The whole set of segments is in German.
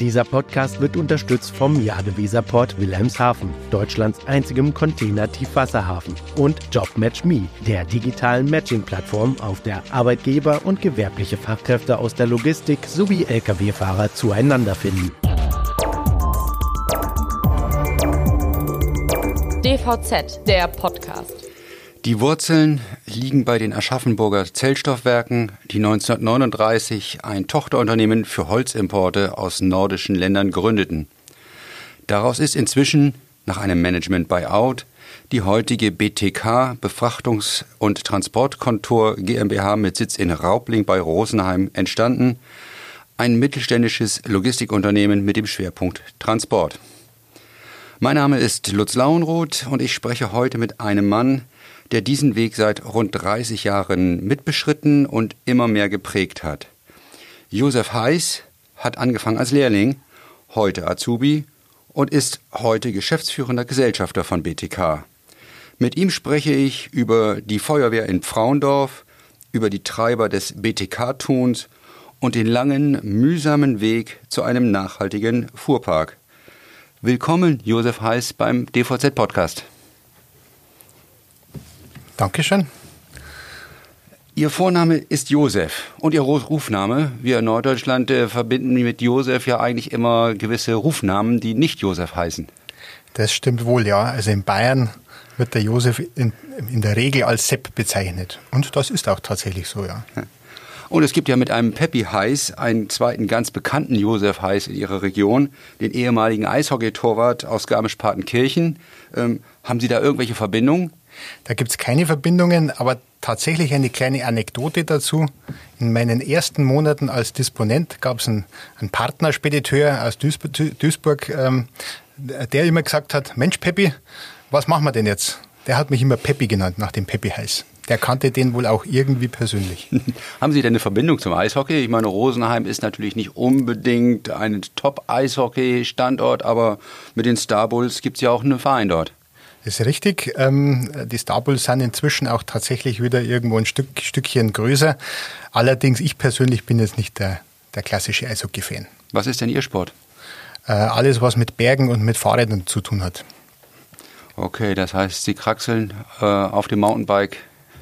Dieser Podcast wird unterstützt vom Jadeweserport Wilhelmshaven, Deutschlands einzigem Container-Tiefwasserhafen, und JobMatchMe, der digitalen Matching-Plattform, auf der Arbeitgeber und gewerbliche Fachkräfte aus der Logistik sowie Lkw-Fahrer zueinander finden. DVZ, der Podcast. Die Wurzeln liegen bei den Aschaffenburger Zellstoffwerken, die 1939 ein Tochterunternehmen für Holzimporte aus nordischen Ländern gründeten. Daraus ist inzwischen, nach einem Management-Buyout, die heutige BTK Befrachtungs- und Transportkontor GmbH mit Sitz in Raubling bei Rosenheim entstanden, ein mittelständisches Logistikunternehmen mit dem Schwerpunkt Transport. Mein Name ist Lutz Lauenroth und ich spreche heute mit einem Mann, der diesen Weg seit rund 30 Jahren mitbeschritten und immer mehr geprägt hat. Josef Heiß hat angefangen als Lehrling, heute Azubi und ist heute geschäftsführender Gesellschafter von BTK. Mit ihm spreche ich über die Feuerwehr in Frauendorf, über die Treiber des BTK-Tuns und den langen, mühsamen Weg zu einem nachhaltigen Fuhrpark. Willkommen, Josef Heiß, beim DVZ-Podcast. Dankeschön. Ihr Vorname ist Josef und Ihr Rufname. Wir in Norddeutschland äh, verbinden mit Josef ja eigentlich immer gewisse Rufnamen, die nicht Josef heißen. Das stimmt wohl, ja. Also in Bayern wird der Josef in, in der Regel als Sepp bezeichnet. Und das ist auch tatsächlich so, ja. Und es gibt ja mit einem Peppi Heiß einen zweiten ganz bekannten Josef Heiß in Ihrer Region, den ehemaligen Eishockeytorwart aus Garmisch-Partenkirchen. Ähm, haben Sie da irgendwelche Verbindungen? Da gibt es keine Verbindungen, aber tatsächlich eine kleine Anekdote dazu. In meinen ersten Monaten als Disponent gab es einen, einen Partnerspediteur aus Duisburg, Duisburg ähm, der immer gesagt hat, Mensch Peppi, was machen wir denn jetzt? Der hat mich immer Peppi genannt, nach dem Peppi heiß. Der kannte den wohl auch irgendwie persönlich. Haben Sie denn eine Verbindung zum Eishockey? Ich meine, Rosenheim ist natürlich nicht unbedingt ein Top-Eishockey-Standort, aber mit den Star Bulls gibt es ja auch einen Verein dort. Das ist richtig. Ähm, die Star Bulls sind inzwischen auch tatsächlich wieder irgendwo ein Stück, Stückchen größer. Allerdings, ich persönlich bin jetzt nicht der, der klassische Eishockey-Fan. Was ist denn Ihr Sport? Äh, alles, was mit Bergen und mit Fahrrädern zu tun hat. Okay, das heißt, Sie kraxeln äh, auf dem Mountainbike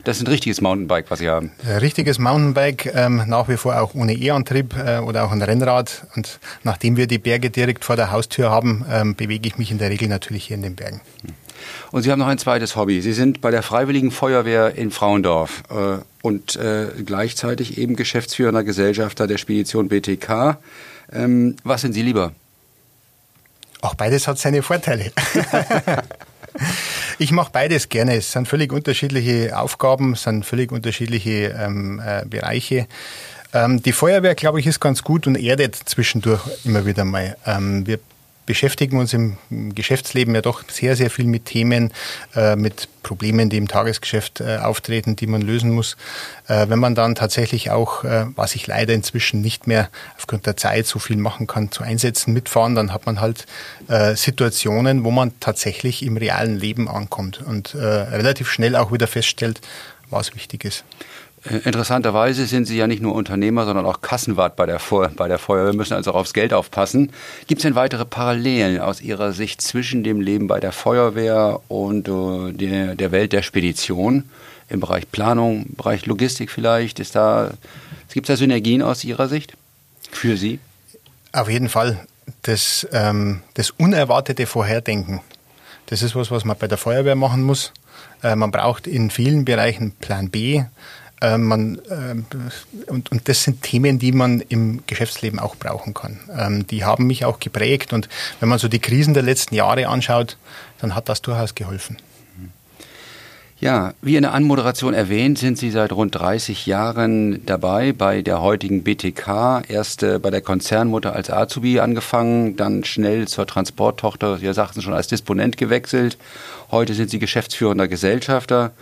das ist ein richtiges Mountainbike, was Sie haben. Ein richtiges Mountainbike, ähm, nach wie vor auch ohne E-Antrieb äh, oder auch ein Rennrad. Und nachdem wir die Berge direkt vor der Haustür haben, ähm, bewege ich mich in der Regel natürlich hier in den Bergen. Und Sie haben noch ein zweites Hobby. Sie sind bei der Freiwilligen Feuerwehr in Frauendorf äh, und äh, gleichzeitig eben geschäftsführender Gesellschafter der Spedition BTK. Ähm, was sind Sie lieber? Auch beides hat seine Vorteile. Ich mache beides gerne. Es sind völlig unterschiedliche Aufgaben, es sind völlig unterschiedliche ähm, äh, Bereiche. Ähm, die Feuerwehr, glaube ich, ist ganz gut und erdet zwischendurch immer wieder mal. Ähm, wir beschäftigen uns im Geschäftsleben ja doch sehr, sehr viel mit Themen, äh, mit Problemen, die im Tagesgeschäft äh, auftreten, die man lösen muss. Äh, wenn man dann tatsächlich auch, was ich leider inzwischen nicht mehr aufgrund der Zeit so viel machen kann, zu Einsätzen mitfahren, dann hat man halt Situationen, wo man tatsächlich im realen Leben ankommt und relativ schnell auch wieder feststellt, was wichtig ist. Äh, interessanterweise sind Sie ja nicht nur Unternehmer, sondern auch Kassenwart bei der, Feu bei der Feuerwehr, müssen also auch aufs Geld aufpassen. Gibt es denn weitere Parallelen aus Ihrer Sicht zwischen dem Leben bei der Feuerwehr und uh, der, der Welt der Spedition im Bereich Planung, im Bereich Logistik vielleicht? Ist da, gibt es da Synergien aus Ihrer Sicht für Sie? Auf jeden Fall. Das, ähm, das unerwartete Vorherdenken, das ist was, was man bei der Feuerwehr machen muss. Äh, man braucht in vielen Bereichen Plan B. Äh, man, äh, und, und das sind Themen, die man im Geschäftsleben auch brauchen kann. Ähm, die haben mich auch geprägt und wenn man so die Krisen der letzten Jahre anschaut, dann hat das durchaus geholfen. Ja, wie in der Anmoderation erwähnt, sind Sie seit rund 30 Jahren dabei bei der heutigen BTK. Erst äh, bei der Konzernmutter als Azubi angefangen, dann schnell zur Transporttochter, Sie sagten schon, als Disponent gewechselt. Heute sind Sie geschäftsführender Gesellschafter.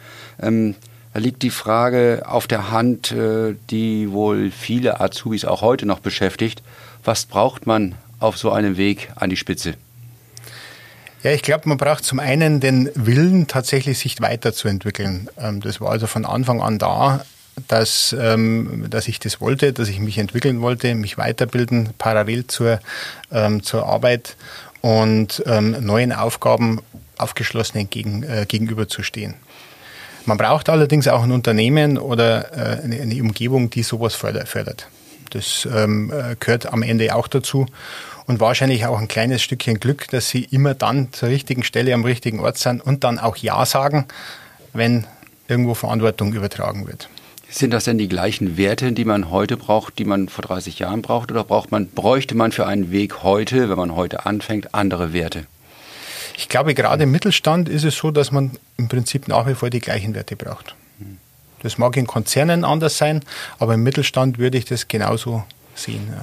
Ähm, da liegt die Frage auf der Hand, äh, die wohl viele Azubis auch heute noch beschäftigt. Was braucht man auf so einem Weg an die Spitze? Ja, ich glaube, man braucht zum einen den Willen, tatsächlich sich weiterzuentwickeln. Ähm, das war also von Anfang an da. dass, ähm, dass ich das wollte, dass ich mich entwickeln wollte, mich weiterbilden, parallel zur, ähm, zur Arbeit und neuen Aufgaben aufgeschlossen entgegen, äh, gegenüberzustehen. Man braucht allerdings auch ein Unternehmen oder äh, eine, eine, Umgebung, die sowas fördert. Das ähm, äh, gehört am Ende auch dazu und wahrscheinlich auch ein kleines Stückchen Glück, dass sie immer dann zur richtigen Stelle am richtigen Ort sind und dann auch Ja sagen, wenn irgendwo Verantwortung übertragen wird. Sind das denn die gleichen Werte, die man heute braucht, die man vor 30 Jahren braucht? Oder braucht man, bräuchte man für einen Weg heute, wenn man heute anfängt, andere Werte? Ich glaube, gerade im Mittelstand ist es so, dass man im Prinzip nach wie vor die gleichen Werte braucht. Das mag in Konzernen anders sein, aber im Mittelstand würde ich das genauso sehen. Ja.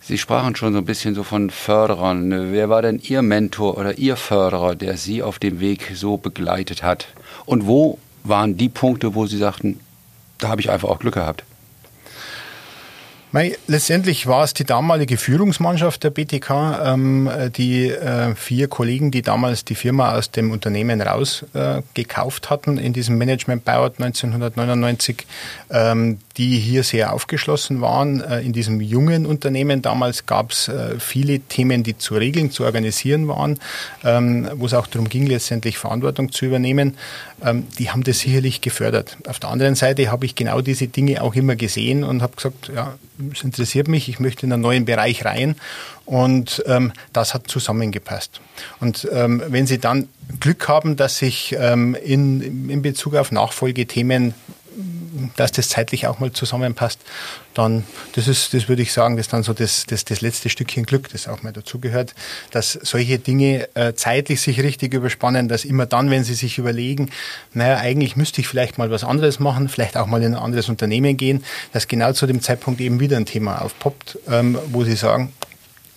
Sie sprachen schon so ein bisschen so von Förderern. Wer war denn Ihr Mentor oder Ihr Förderer, der Sie auf dem Weg so begleitet hat? Und wo waren die Punkte, wo Sie sagten, da habe ich einfach auch Glück gehabt? Mei, letztendlich war es die damalige Führungsmannschaft der BTK, ähm, die äh, vier Kollegen, die damals die Firma aus dem Unternehmen rausgekauft äh, hatten in diesem Management Buyout 1999, ähm, die hier sehr aufgeschlossen waren. Äh, in diesem jungen Unternehmen damals gab es äh, viele Themen, die zu regeln, zu organisieren waren, ähm, wo es auch darum ging, letztendlich Verantwortung zu übernehmen. Ähm, die haben das sicherlich gefördert. Auf der anderen Seite habe ich genau diese Dinge auch immer gesehen und habe gesagt, ja, es interessiert mich, ich möchte in einen neuen Bereich rein und ähm, das hat zusammengepasst. Und ähm, wenn Sie dann Glück haben, dass sich ähm, in, in Bezug auf Nachfolgethemen dass das zeitlich auch mal zusammenpasst, dann, das ist, das würde ich sagen, das ist dann so das, das, das letzte Stückchen Glück, das auch mal dazugehört, dass solche Dinge äh, zeitlich sich richtig überspannen, dass immer dann, wenn Sie sich überlegen, naja, eigentlich müsste ich vielleicht mal was anderes machen, vielleicht auch mal in ein anderes Unternehmen gehen, dass genau zu dem Zeitpunkt eben wieder ein Thema aufpoppt, ähm, wo Sie sagen,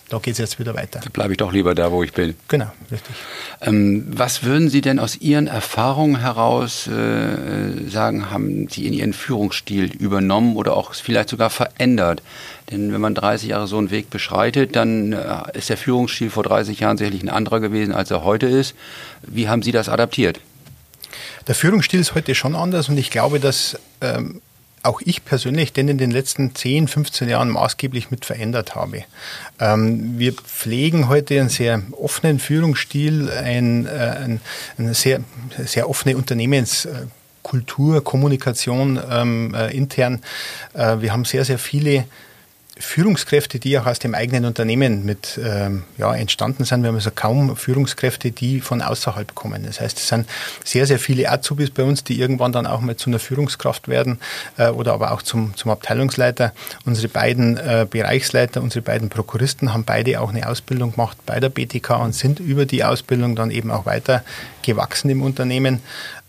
da geht es jetzt wieder weiter. Da bleibe ich doch lieber da, wo ich bin. Genau, richtig. Ähm, was würden Sie denn aus Ihren Erfahrungen heraus äh, sagen, haben Sie in Ihren Führungsstil übernommen oder auch vielleicht sogar verändert? Denn wenn man 30 Jahre so einen Weg beschreitet, dann äh, ist der Führungsstil vor 30 Jahren sicherlich ein anderer gewesen, als er heute ist. Wie haben Sie das adaptiert? Der Führungsstil ist heute schon anders und ich glaube, dass ähm, auch ich persönlich den in den letzten 10, 15 Jahren maßgeblich mit verändert habe. Ähm, wir pflegen heute einen sehr offenen Führungsstil, ein, äh, ein, eine sehr, sehr offene Unternehmenskultur, Kommunikation ähm, äh, intern. Äh, wir haben sehr, sehr viele Führungskräfte, die auch aus dem eigenen Unternehmen mit ähm, ja, entstanden sind. Wir haben also kaum Führungskräfte, die von außerhalb kommen. Das heißt, es sind sehr, sehr viele Azubis bei uns, die irgendwann dann auch mal zu einer Führungskraft werden äh, oder aber auch zum, zum Abteilungsleiter. Unsere beiden äh, Bereichsleiter, unsere beiden Prokuristen haben beide auch eine Ausbildung gemacht bei der BTK und sind über die Ausbildung dann eben auch weiter gewachsen im Unternehmen.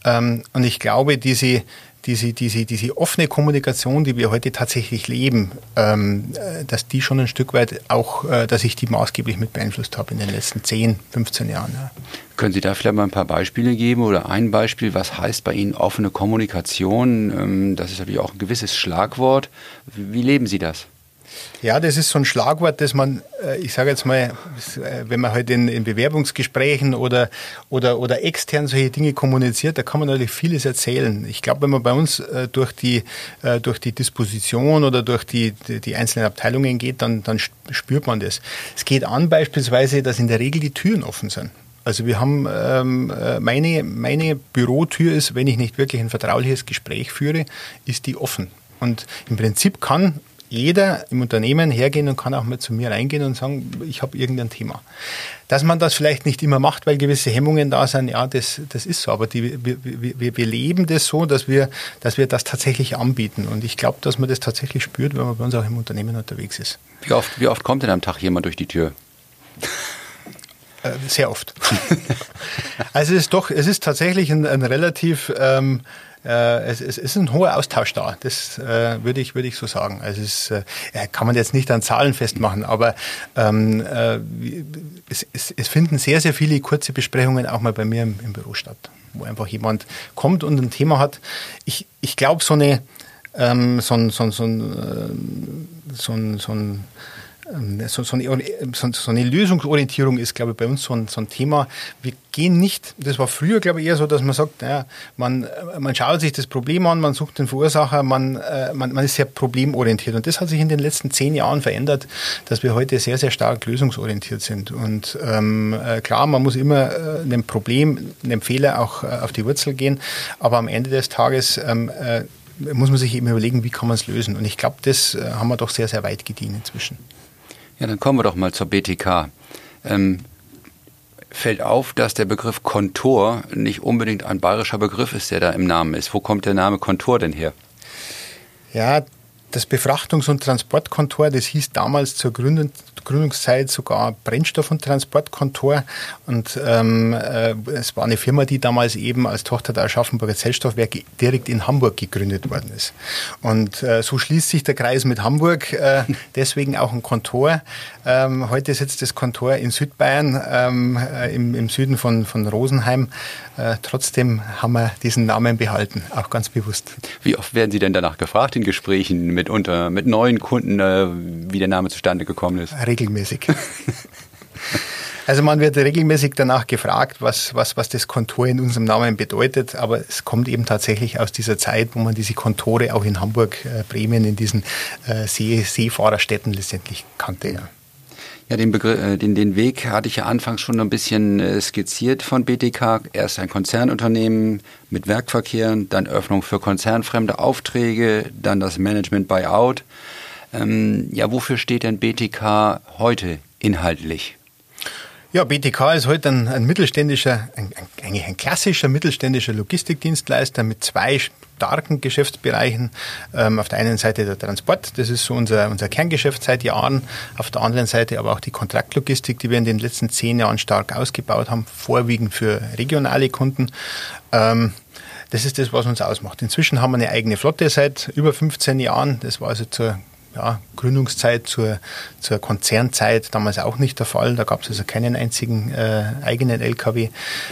Ähm, und ich glaube, diese diese, diese, diese offene Kommunikation, die wir heute tatsächlich leben, ähm, äh, dass die schon ein Stück weit auch, äh, dass ich die maßgeblich mit beeinflusst habe in den letzten 10, 15 Jahren. Ja. Können Sie da vielleicht mal ein paar Beispiele geben oder ein Beispiel, was heißt bei Ihnen offene Kommunikation? Ähm, das ist natürlich auch ein gewisses Schlagwort. Wie leben Sie das? Ja, das ist so ein Schlagwort, das man, äh, ich sage jetzt mal, äh, wenn man halt in, in, Bewerbungsgesprächen oder, oder, oder extern solche Dinge kommuniziert, da kann man natürlich vieles erzählen. Ich glaube, wenn man bei uns äh, durch die, durch die Disposition oder durch die, die einzelnen Abteilungen geht, dann, dann spürt man das. Es geht an beispielsweise, dass in der Regel die Türen offen sind. Also wir haben ähm, meine, meine Bürotür ist, wenn ich nicht wirklich ein vertrauliches Gespräch führe, ist die offen. Und im Prinzip kann jeder im Unternehmen hergehen und kann auch mal zu mir reingehen und sagen, ich habe irgendein Thema. Dass man das vielleicht nicht immer macht, weil gewisse Hemmungen da sind, ja, das, das ist so. Aber die, wir, wir, wir leben das so, dass wir, dass wir das tatsächlich anbieten. Und ich glaube, dass man das tatsächlich spürt, wenn man bei uns auch im Unternehmen unterwegs ist. Wie oft, wie oft kommt denn am Tag jemand durch die Tür? Äh, sehr oft. also es ist doch, es ist tatsächlich ein, ein relativ ähm, äh, es, es, ist ein hoher Austausch da. Das äh, würde ich, würde ich so sagen. Also es äh, kann man jetzt nicht an Zahlen festmachen, aber ähm, äh, es, es, es, finden sehr, sehr viele kurze Besprechungen auch mal bei mir im, im Büro statt, wo einfach jemand kommt und ein Thema hat. Ich, ich glaube, so eine ähm, so ein, so ein, so ein, äh, so ein, so ein so, so, eine, so, eine, Lösungsorientierung ist, glaube ich, bei uns so ein, so ein, Thema. Wir gehen nicht, das war früher, glaube ich, eher so, dass man sagt, naja, man, man schaut sich das Problem an, man sucht den Verursacher, man, äh, man, man ist sehr problemorientiert. Und das hat sich in den letzten zehn Jahren verändert, dass wir heute sehr, sehr stark lösungsorientiert sind. Und ähm, äh, klar, man muss immer äh, einem Problem, einem Fehler auch äh, auf die Wurzel gehen, aber am Ende des Tages ähm, äh, muss man sich eben überlegen, wie kann man es lösen. Und ich glaube, das äh, haben wir doch sehr, sehr weit gedient inzwischen. Ja, dann kommen wir doch mal zur BTK. Ähm, fällt auf, dass der Begriff Kontor nicht unbedingt ein bayerischer Begriff ist, der da im Namen ist. Wo kommt der Name Kontor denn her? Ja, das Befrachtungs- und Transportkontor, das hieß damals zur Gründung, Gründungszeit sogar Brennstoff- und Transportkontor. Und ähm, äh, es war eine Firma, die damals eben als Tochter der Aschaffenburger Zellstoffwerke direkt in Hamburg gegründet worden ist. Und äh, so schließt sich der Kreis mit Hamburg, äh, deswegen auch ein Kontor. Ähm, heute sitzt das Kontor in Südbayern, ähm, äh, im, im, Süden von, von Rosenheim. Äh, trotzdem haben wir diesen Namen behalten, auch ganz bewusst. Wie oft werden Sie denn danach gefragt in Gesprächen mitunter mit neuen Kunden, äh, wie der Name zustande gekommen ist? regelmäßig. Also man wird regelmäßig danach gefragt, was, was, was das Kontor in unserem Namen bedeutet, aber es kommt eben tatsächlich aus dieser Zeit, wo man diese Kontore auch in Hamburg, äh, Bremen, in diesen äh, See, Seefahrerstädten letztendlich kannte. Ja. Ja, den, Begriff, äh, den, den Weg hatte ich ja anfangs schon ein bisschen äh, skizziert von BTK. Erst ein Konzernunternehmen mit Werkverkehren, dann Öffnung für konzernfremde Aufträge, dann das Management Buyout. Ähm, ja, wofür steht denn BTK heute inhaltlich? Ja, BTK ist heute ein, ein mittelständischer, ein, eigentlich ein klassischer mittelständischer Logistikdienstleister mit zwei starken Geschäftsbereichen. Ähm, auf der einen Seite der Transport, das ist so unser, unser Kerngeschäft seit Jahren. Auf der anderen Seite aber auch die Kontraktlogistik, die wir in den letzten zehn Jahren stark ausgebaut haben, vorwiegend für regionale Kunden. Ähm, das ist das, was uns ausmacht. Inzwischen haben wir eine eigene Flotte seit über 15 Jahren. Das war also zur ja, Gründungszeit zur, zur Konzernzeit damals auch nicht der Fall. Da gab es also keinen einzigen äh, eigenen LKW.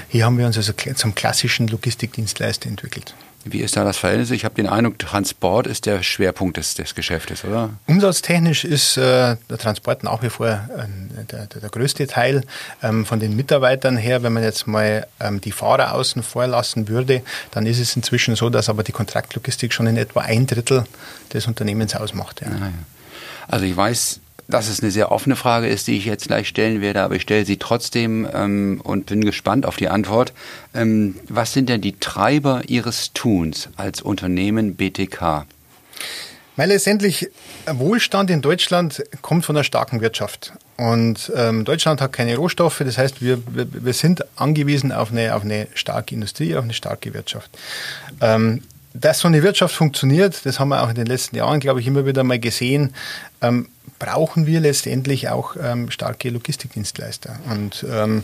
Hier haben wir uns also zum klassischen Logistikdienstleister entwickelt. Wie ist da das Verhältnis? Ich habe den Eindruck, Transport ist der Schwerpunkt des, des Geschäftes, oder? Umsatztechnisch ist äh, der Transport nach wie vor äh, der, der, größte Teil. Ähm, von den Mitarbeitern her, wenn man jetzt mal ähm, die Fahrer außen vor lassen würde, dann ist es inzwischen so, dass aber die Kontraktlogistik schon in etwa ein Drittel des Unternehmens ausmacht. Ja. Ah, ja. Also ich weiß, dass es eine sehr offene Frage ist, die ich jetzt gleich stellen werde, aber ich stelle sie trotzdem ähm, und bin gespannt auf die Antwort. Ähm, was sind denn die Treiber Ihres Tuns als Unternehmen BTK? Weil letztendlich Wohlstand in Deutschland kommt von einer starken Wirtschaft. Und ähm, Deutschland hat keine Rohstoffe, das heißt, wir, wir, sind angewiesen auf eine, auf eine starke Industrie, auf eine starke Wirtschaft. Ähm, dass so eine Wirtschaft funktioniert, das haben wir auch in den letzten Jahren, glaube ich, immer wieder mal gesehen, ähm, brauchen wir letztendlich auch ähm, starke Logistikdienstleister. Und ähm,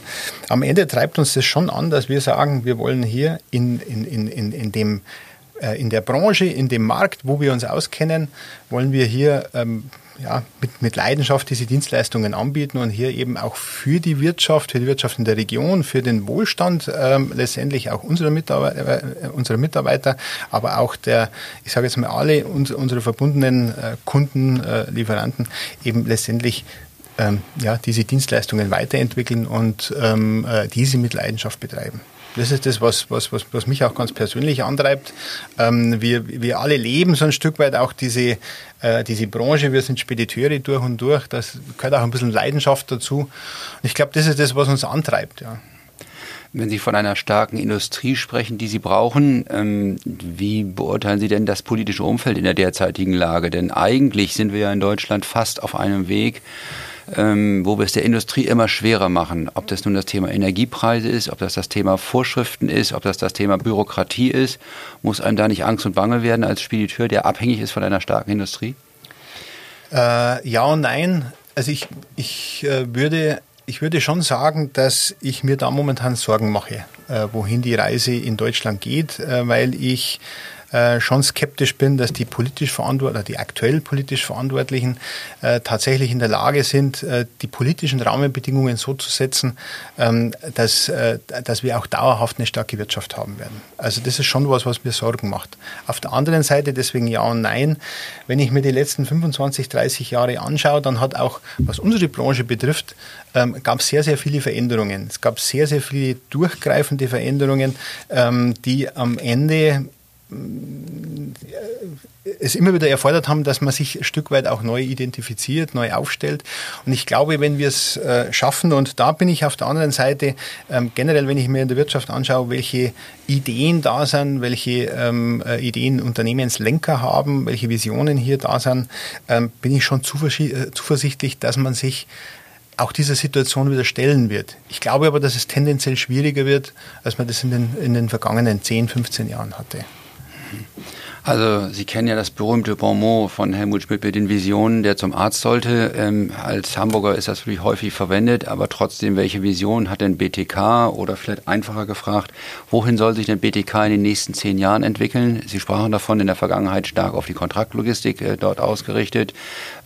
am Ende treibt uns das schon an, dass wir sagen, wir wollen hier in, in, in, in, in dem äh, in der Branche, in dem Markt, wo wir uns auskennen, wollen wir hier ähm, ja, mit, mit Leidenschaft diese Dienstleistungen anbieten und hier eben auch für die Wirtschaft, für die Wirtschaft in der Region, für den Wohlstand ähm, letztendlich auch unserer Mitarbeiter, äh, unserer Mitarbeiter, aber auch der, ich sage jetzt mal alle uns, unsere verbundenen äh, Kunden, äh, Lieferanten eben letztendlich ähm, ja, diese Dienstleistungen weiterentwickeln und ähm, äh, diese mit Leidenschaft betreiben. Das ist das, was, was, was, was mich auch ganz persönlich antreibt. Ähm, wir, wir alle leben so ein Stück weit auch diese, äh, diese Branche. Wir sind Spediteure durch und durch. Das gehört auch ein bisschen Leidenschaft dazu. Und ich glaube, das ist das, was uns antreibt. Ja. Wenn Sie von einer starken Industrie sprechen, die Sie brauchen, ähm, wie beurteilen Sie denn das politische Umfeld in der derzeitigen Lage? Denn eigentlich sind wir ja in Deutschland fast auf einem Weg, ähm, wo wir es der Industrie immer schwerer machen. Ob das nun das Thema Energiepreise ist, ob das das Thema Vorschriften ist, ob das das Thema Bürokratie ist, muss einem da nicht Angst und Bange werden als Spediteur, der abhängig ist von einer starken Industrie? Äh, ja und nein. Also ich, ich äh, würde ich würde schon sagen, dass ich mir da momentan Sorgen mache, äh, wohin die Reise in Deutschland geht, äh, weil ich äh, schon skeptisch bin, dass die politisch verantwortlichen, die aktuell politisch Verantwortlichen äh, tatsächlich in der Lage sind, äh, die politischen Rahmenbedingungen so zu setzen, ähm, dass, äh, dass wir auch dauerhaft eine starke Wirtschaft haben werden. Also das ist schon was, was mir Sorgen macht. Auf der anderen Seite, deswegen ja und nein, wenn ich mir die letzten 25, 30 Jahre anschaue, dann hat auch, was unsere Branche betrifft, ähm, gab es sehr, sehr viele Veränderungen. Es gab sehr, sehr viele durchgreifende Veränderungen, ähm, die am Ende es immer wieder erfordert haben, dass man sich ein Stück weit auch neu identifiziert, neu aufstellt. Und ich glaube, wenn wir es äh, schaffen, und da bin ich auf der anderen Seite, ähm, generell, wenn ich mir in der Wirtschaft anschaue, welche Ideen da sind, welche ähm, äh, Ideen Unternehmenslenker haben, welche Visionen hier da sind, ähm, bin ich schon äh, zuversichtlich, dass man sich auch dieser Situation wieder stellen wird. Ich glaube aber, dass es tendenziell schwieriger wird, als man das in den, in den vergangenen 10, 15 Jahren hatte. Also Sie kennen ja das berühmte Bonmot von Helmut Schmidt mit den Visionen, der zum Arzt sollte. Ähm, als Hamburger ist das wirklich häufig verwendet, aber trotzdem, welche Vision hat denn BTK oder vielleicht einfacher gefragt, wohin soll sich denn BTK in den nächsten zehn Jahren entwickeln? Sie sprachen davon in der Vergangenheit stark auf die Kontraktlogistik äh, dort ausgerichtet.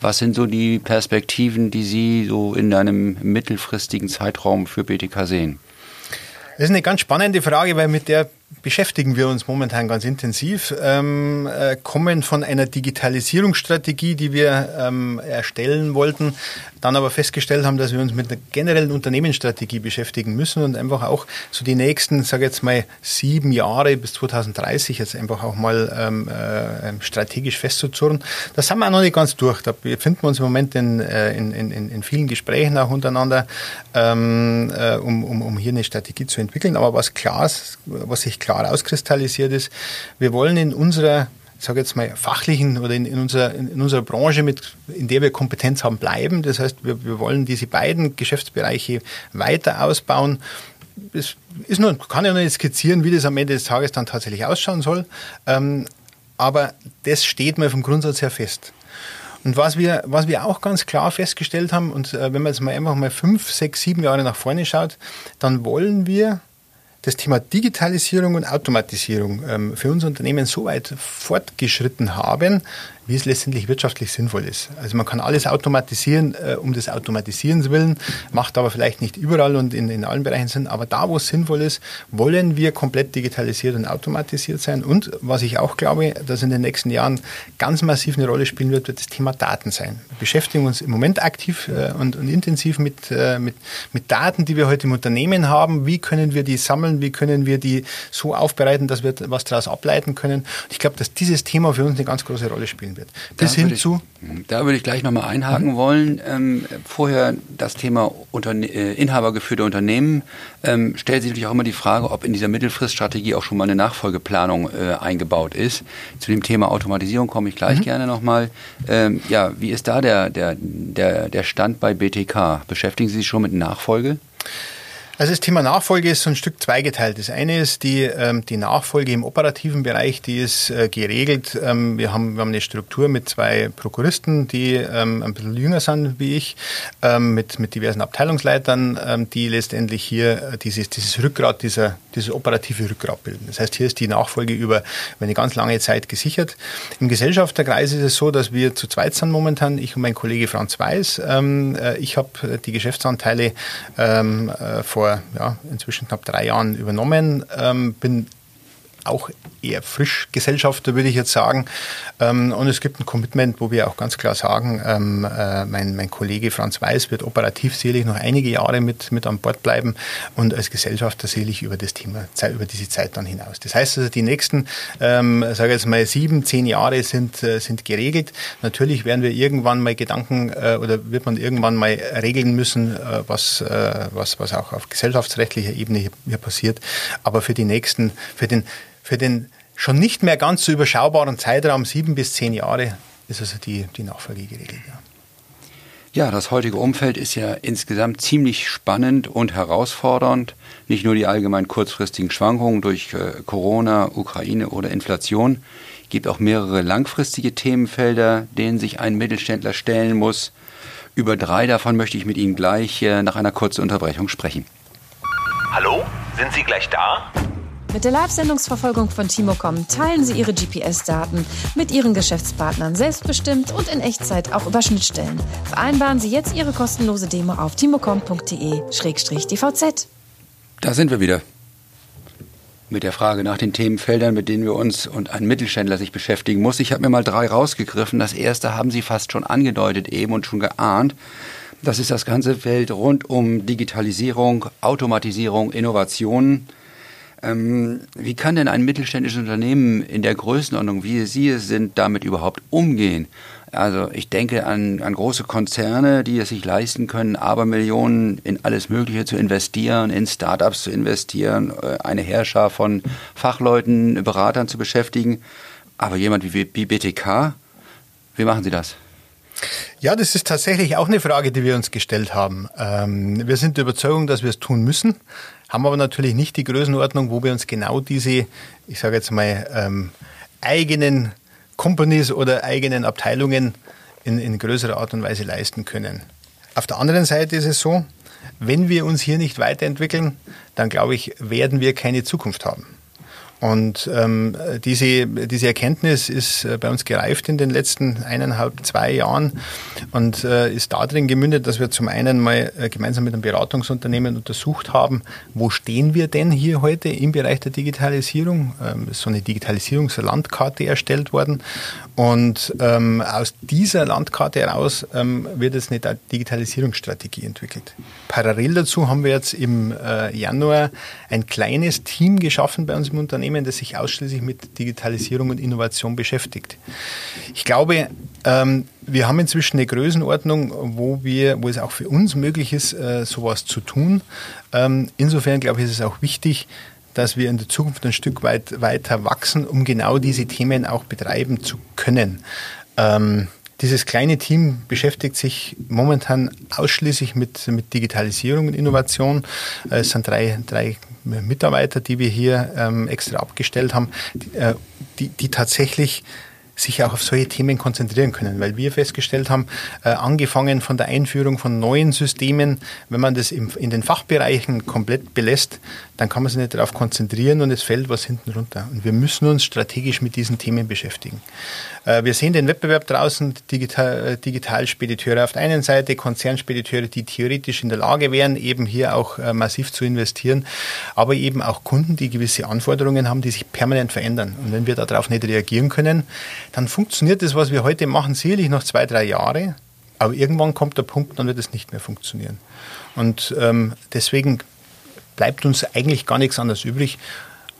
Was sind so die Perspektiven, die Sie so in einem mittelfristigen Zeitraum für BTK sehen? Das ist eine ganz spannende Frage, weil mit der beschäftigen wir uns momentan ganz intensiv, ähm, äh, kommen von einer Digitalisierungsstrategie, die wir ähm, erstellen wollten, dann aber festgestellt haben, dass wir uns mit einer generellen Unternehmensstrategie beschäftigen müssen und einfach auch so die nächsten, sage jetzt mal, sieben Jahre bis 2030 jetzt einfach auch mal ähm, äh, strategisch festzuzurren. Da sind wir auch noch nicht ganz durch. Da befinden wir uns im Moment in, äh, in, in, in vielen Gesprächen auch untereinander, ähm, äh, um, um, um hier eine Strategie zu entwickeln. Aber was klar ist, was sich klar auskristallisiert ist, wir wollen in unserer ich sage jetzt mal, fachlichen oder in, in, unserer, in unserer Branche, mit, in der wir Kompetenz haben, bleiben. Das heißt, wir, wir wollen diese beiden Geschäftsbereiche weiter ausbauen. Es ist nur, kann ja noch nicht skizzieren, wie das am Ende des Tages dann tatsächlich ausschauen soll. Ähm, aber das steht mal vom Grundsatz her fest. Und was wir, was wir auch ganz klar festgestellt haben, und äh, wenn man jetzt mal einfach mal fünf, sechs, sieben Jahre nach vorne schaut, dann wollen wir das Thema Digitalisierung und Automatisierung ähm, für unser Unternehmen so weit fortgeschritten haben, wie es letztendlich wirtschaftlich sinnvoll ist. Also man kann alles automatisieren, äh, um des Automatisierens willen, macht aber vielleicht nicht überall und in, in allen Bereichen Sinn. Aber da, wo es sinnvoll ist, wollen wir komplett digitalisiert und automatisiert sein. Und was ich auch glaube, dass in den nächsten Jahren ganz massiv eine Rolle spielen wird, wird das Thema Daten sein. Wir beschäftigen uns im Moment aktiv äh, und, und, intensiv mit, äh, mit, mit Daten, die wir heute im Unternehmen haben. Wie können wir die sammeln? Wie können wir die so aufbereiten, dass wir was daraus ableiten können? Und ich glaube, dass dieses Thema für uns eine ganz große Rolle spielen wird. Bis hin ich, zu. Da würde ich gleich nochmal einhaken mhm. wollen. Ähm, vorher das Thema Unterne äh, inhabergeführte Unternehmen. Ähm, stellt sich natürlich auch immer die Frage, ob in dieser Mittelfriststrategie auch schon mal eine Nachfolgeplanung äh, eingebaut ist. Zu dem Thema Automatisierung komme ich gleich mhm. gerne nochmal. Ähm, ja, wie ist da der, der, der, der Stand bei BTK? Beschäftigen Sie sich schon mit Nachfolge? Also das Thema Nachfolge ist so ein Stück zweigeteilt. Das eine ist die, ähm, die Nachfolge im operativen Bereich, die ist äh, geregelt. Ähm, wir, haben, wir haben eine Struktur mit zwei Prokuristen, die ähm, ein bisschen jünger sind wie ich, ähm, mit, mit diversen Abteilungsleitern, ähm, die letztendlich hier äh, dieses, dieses Rückgrat, dieser, dieses operative Rückgrat bilden. Das heißt, hier ist die Nachfolge über, eine ganz lange Zeit gesichert. Im Gesellschafterkreis ist es so, dass wir zu zweit sind momentan, ich und mein Kollege Franz Weiß. Ähm, äh, ich habe die Geschäftsanteile ähm, äh, vor vor ja, inzwischen knapp drei Jahren übernommen. Ähm, bin auch eher frisch Gesellschafter, würde ich jetzt sagen. Ähm, und es gibt ein Commitment, wo wir auch ganz klar sagen, ähm, äh, mein, mein Kollege Franz Weiß wird operativ sicherlich noch einige Jahre mit, mit an Bord bleiben und als Gesellschafter sicherlich über das Thema, über diese Zeit dann hinaus. Das heißt also, die nächsten, ähm, sage jetzt mal, sieben, zehn Jahre sind, äh, sind geregelt. Natürlich werden wir irgendwann mal Gedanken äh, oder wird man irgendwann mal regeln müssen, was, was, was auch auf gesellschaftsrechtlicher Ebene hier, hier passiert. Aber für die nächsten, für den für den schon nicht mehr ganz so überschaubaren Zeitraum sieben bis zehn Jahre ist also die, die Nachfolge geregelt. Ja. Ja, das heutige Umfeld ist ja insgesamt ziemlich spannend und herausfordernd. Nicht nur die allgemein kurzfristigen Schwankungen durch äh, Corona, Ukraine oder Inflation. Es gibt auch mehrere langfristige Themenfelder, denen sich ein Mittelständler stellen muss. Über drei davon möchte ich mit Ihnen gleich äh, nach einer kurzen Unterbrechung sprechen. Hallo, sind Sie gleich da? Mit der Live-Sendungsverfolgung von Timocom teilen Sie Ihre GPS-Daten mit Ihren Geschäftspartnern selbstbestimmt und in Echtzeit auch über Schnittstellen. Vereinbaren Sie jetzt Ihre kostenlose Demo auf timocom.de-dvz. Da sind wir wieder. Mit der Frage nach den Themenfeldern, mit denen wir uns und ein Mittelständler sich beschäftigen muss. Ich habe mir mal drei rausgegriffen. Das erste haben Sie fast schon angedeutet eben und schon geahnt. Das ist das ganze Feld rund um Digitalisierung, Automatisierung, Innovationen. Ähm, wie kann denn ein mittelständisches Unternehmen in der Größenordnung, wie Sie es sind, damit überhaupt umgehen? Also ich denke an, an große Konzerne, die es sich leisten können, Abermillionen in alles Mögliche zu investieren, in Startups zu investieren, äh, eine Herrscher von Fachleuten, Beratern zu beschäftigen. Aber jemand wie, wie BTK, wie machen Sie das? Ja, das ist tatsächlich auch eine Frage, die wir uns gestellt haben. Ähm, wir sind der Überzeugung, dass wir es tun müssen, haben aber natürlich nicht die Größenordnung, wo wir uns genau diese, ich sage jetzt mal, ähm, eigenen Companies oder eigenen Abteilungen in, in größerer Art und Weise leisten können. Auf der anderen Seite ist es so, wenn wir uns hier nicht weiterentwickeln, dann glaube ich, werden wir keine Zukunft haben. Und ähm, diese, diese Erkenntnis ist äh, bei uns gereift in den letzten eineinhalb, zwei Jahren und äh, ist darin gemündet, dass wir zum einen mal äh, gemeinsam mit einem Beratungsunternehmen untersucht haben, wo stehen wir denn hier heute im Bereich der Digitalisierung. Ähm, ist so eine Digitalisierungslandkarte erstellt worden und ähm, aus dieser Landkarte heraus ähm, wird jetzt eine Digitalisierungsstrategie entwickelt. Parallel dazu haben wir jetzt im äh, Januar ein kleines Team geschaffen bei uns im Unternehmen, Unternehmen, das sich ausschließlich mit Digitalisierung und Innovation beschäftigt. Ich glaube, ähm, wir haben inzwischen eine Größenordnung, wo wir, wo es auch für uns möglich ist, äh, sowas zu tun. Ähm, insofern glaube ich, ist es auch wichtig, dass wir in der Zukunft ein Stück weit weiter wachsen, um genau diese Themen auch betreiben zu können. Ähm, dieses kleine Team beschäftigt sich momentan ausschließlich mit, mit Digitalisierung und Innovation. Es sind drei, drei Mitarbeiter, die wir hier ähm, extra abgestellt haben, die, äh, die, die tatsächlich sich auch auf solche Themen konzentrieren können, weil wir festgestellt haben, äh, angefangen von der Einführung von neuen Systemen, wenn man das im, in den Fachbereichen komplett belässt, dann kann man sich nicht darauf konzentrieren und es fällt was hinten runter. Und wir müssen uns strategisch mit diesen Themen beschäftigen. Äh, wir sehen den Wettbewerb draußen, Digital, äh, Digitalspediteure auf der einen Seite, Konzernspediteure, die theoretisch in der Lage wären, eben hier auch äh, massiv zu investieren, aber eben auch Kunden, die gewisse Anforderungen haben, die sich permanent verändern. Und wenn wir darauf nicht reagieren können, dann funktioniert das, was wir heute machen, sicherlich noch zwei, drei Jahre. Aber irgendwann kommt der Punkt, dann wird es nicht mehr funktionieren. Und ähm, deswegen bleibt uns eigentlich gar nichts anderes übrig,